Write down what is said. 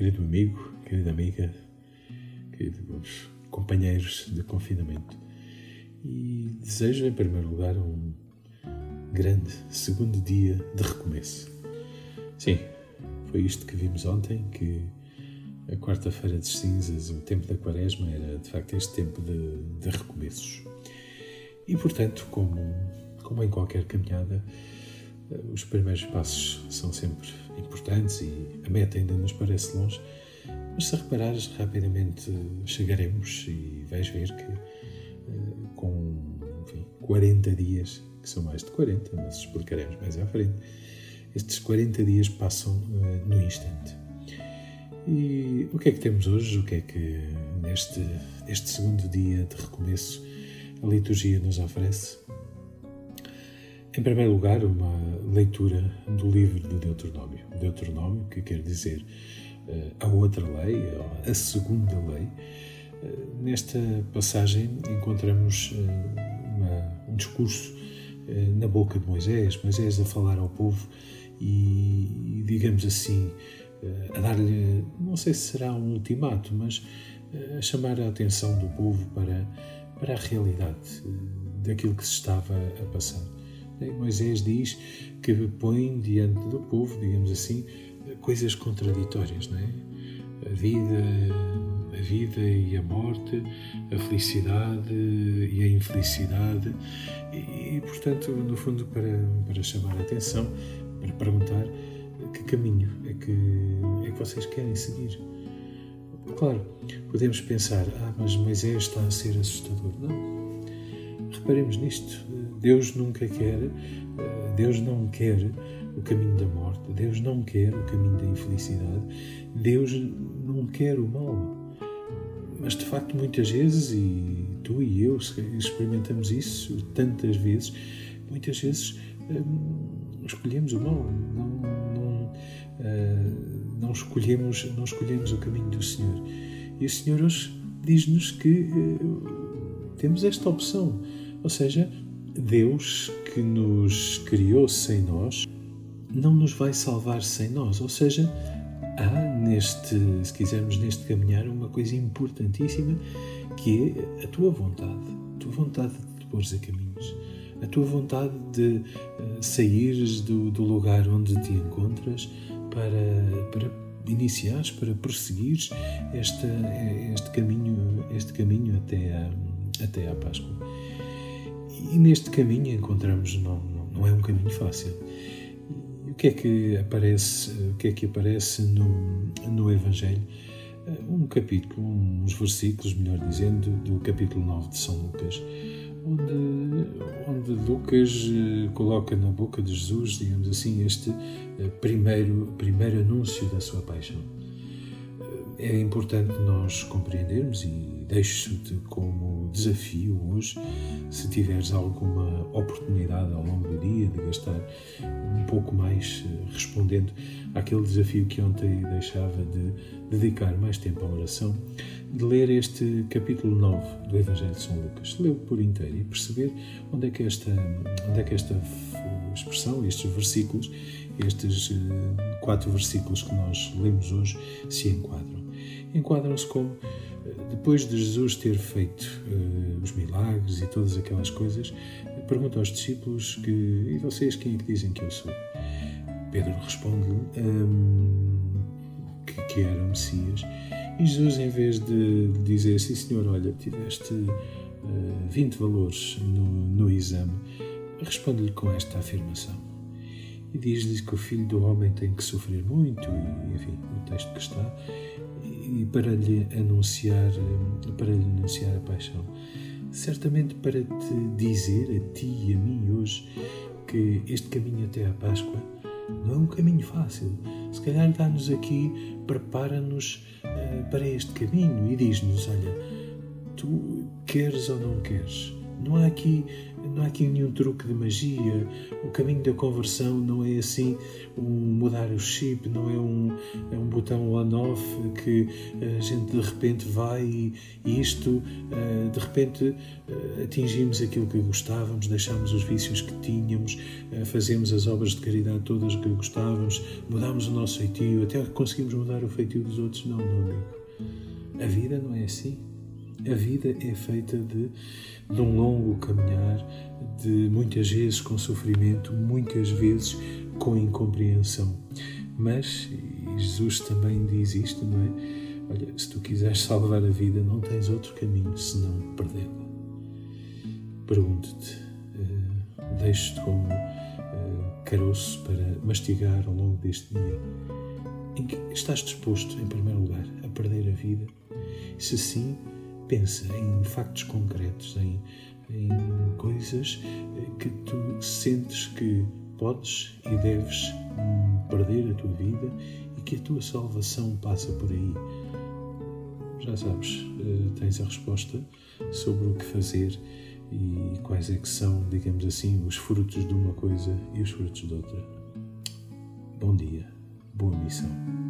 querido amigo, querida amiga, queridos companheiros de confinamento. E desejo, em primeiro lugar, um grande segundo dia de recomeço. Sim, foi isto que vimos ontem, que a quarta-feira de cinzas, o tempo da quaresma, era de facto este tempo de, de recomeços. E, portanto, como, como em qualquer caminhada, os primeiros passos são sempre importantes e a meta ainda nos parece longe, mas se reparares, rapidamente chegaremos e vais ver que eh, com enfim, 40 dias, que são mais de 40, mas explicaremos mais à frente, estes 40 dias passam uh, no instante. E o que é que temos hoje? O que é que neste, neste segundo dia de recomeço a liturgia nos oferece? Em primeiro lugar, uma leitura do livro do Deuteronômio. Deuteronômio, que quer dizer uh, a outra lei, a segunda lei. Uh, nesta passagem encontramos uh, uma, um discurso na boca de Moisés, Moisés a falar ao povo e, digamos assim, a dar-lhe, não sei se será um ultimato, mas a chamar a atenção do povo para, para a realidade daquilo que se estava a passar. Moisés diz que põe diante do povo, digamos assim, coisas contraditórias, não é? A vida, a vida e a morte, a felicidade e a infelicidade, e, e portanto, no fundo, para, para chamar a atenção, para perguntar que caminho é que, é que vocês querem seguir. Claro, podemos pensar, ah, mas Moisés está a ser assustador. Não. Reparemos nisto Deus nunca quer, Deus não quer o caminho da morte, Deus não quer o caminho da infelicidade, Deus não quer o mal. Mas de facto, muitas vezes, e tu e eu experimentamos isso tantas vezes, muitas vezes hum, escolhemos o mal, não, não, uh, não, escolhemos, não escolhemos o caminho do Senhor. E o Senhor hoje diz-nos que uh, temos esta opção, ou seja, Deus que nos criou sem nós não nos vai salvar sem nós. Ou seja, há neste, se quisermos, neste caminhar, uma coisa importantíssima que é a tua vontade. A tua vontade de te pôres a caminhos. A tua vontade de uh, saíres do, do, lugar onde te encontras para, para iniciares, para prosseguires este, este caminho, este caminho até a, até à Páscoa. E neste caminho encontramos, não, não é um caminho fácil. E o que é que aparece, o que é que aparece no, no Evangelho? Um capítulo, uns versículos, melhor dizendo, do capítulo 9 de São Lucas, onde, onde Lucas eh, coloca na boca de Jesus, digamos assim, este eh, primeiro, primeiro anúncio da sua paixão. Eh, é importante nós compreendermos e deixo-te como desafio hoje, se tiveres alguma oportunidade ao longo do dia de gastar um pouco mais eh, respondendo àquele desafio que ontem deixava de dedicar mais tempo à oração, de ler este capítulo 9 do Evangelho de São Lucas, lê-o por inteiro e perceber onde é que esta, onde é que esta expressão, estes versículos, estes eh, quatro versículos que nós lemos hoje se enquadram. Enquadram-se como depois de Jesus ter feito uh, os milagres e todas aquelas coisas, pergunta aos discípulos que, e vocês quem é que dizem que eu sou? Pedro responde-lhe um, que, que era o Messias. E Jesus, em vez de dizer, sim senhor, olha, tiveste uh, eh, 20 valores no, no exame, responde-lhe com esta afirmação. E diz-lhe que o Filho do Homem tem que sofrer muito, e enfim, o texto que está, e para lhe anunciar, para lhe anunciar a paixão. Certamente para te dizer a ti e a mim hoje que este caminho até à Páscoa não é um caminho fácil. Se calhar dá-nos aqui, prepara-nos uh, para este caminho e diz-nos: olha, tu queres ou não queres? Não há aqui não há aqui nenhum truque de magia. O caminho da conversão não é assim um mudar o chip, não é um, é um botão on-off que a gente de repente vai e, isto, eh, de repente eh, atingimos aquilo que gostávamos, deixamos os vícios que tínhamos, eh, fazemos as obras de caridade todas que gostávamos, mudamos o nosso feitio, até conseguimos mudar o feitio dos outros. Não, meu amigo. A vida não é assim. A vida é feita de, de um longo caminhar, de muitas vezes com sofrimento, muitas vezes com incompreensão. Mas, Jesus também diz isto, não é? Olha, se tu quiseres salvar a vida, não tens outro caminho senão perdê-la. Pergunto-te, uh, deixo-te como uh, caroço para mastigar ao longo deste dia. Em que estás disposto, em primeiro lugar, a perder a vida? Se sim, pensa em factos concretos, em, em coisas que tu sentes que podes e deves perder a tua vida e que a tua salvação passa por aí. Já sabes, eh, tens a resposta sobre o que fazer e quais é que são, digamos assim, os frutos de uma coisa e os frutos de outra. Bom dia, boa missão.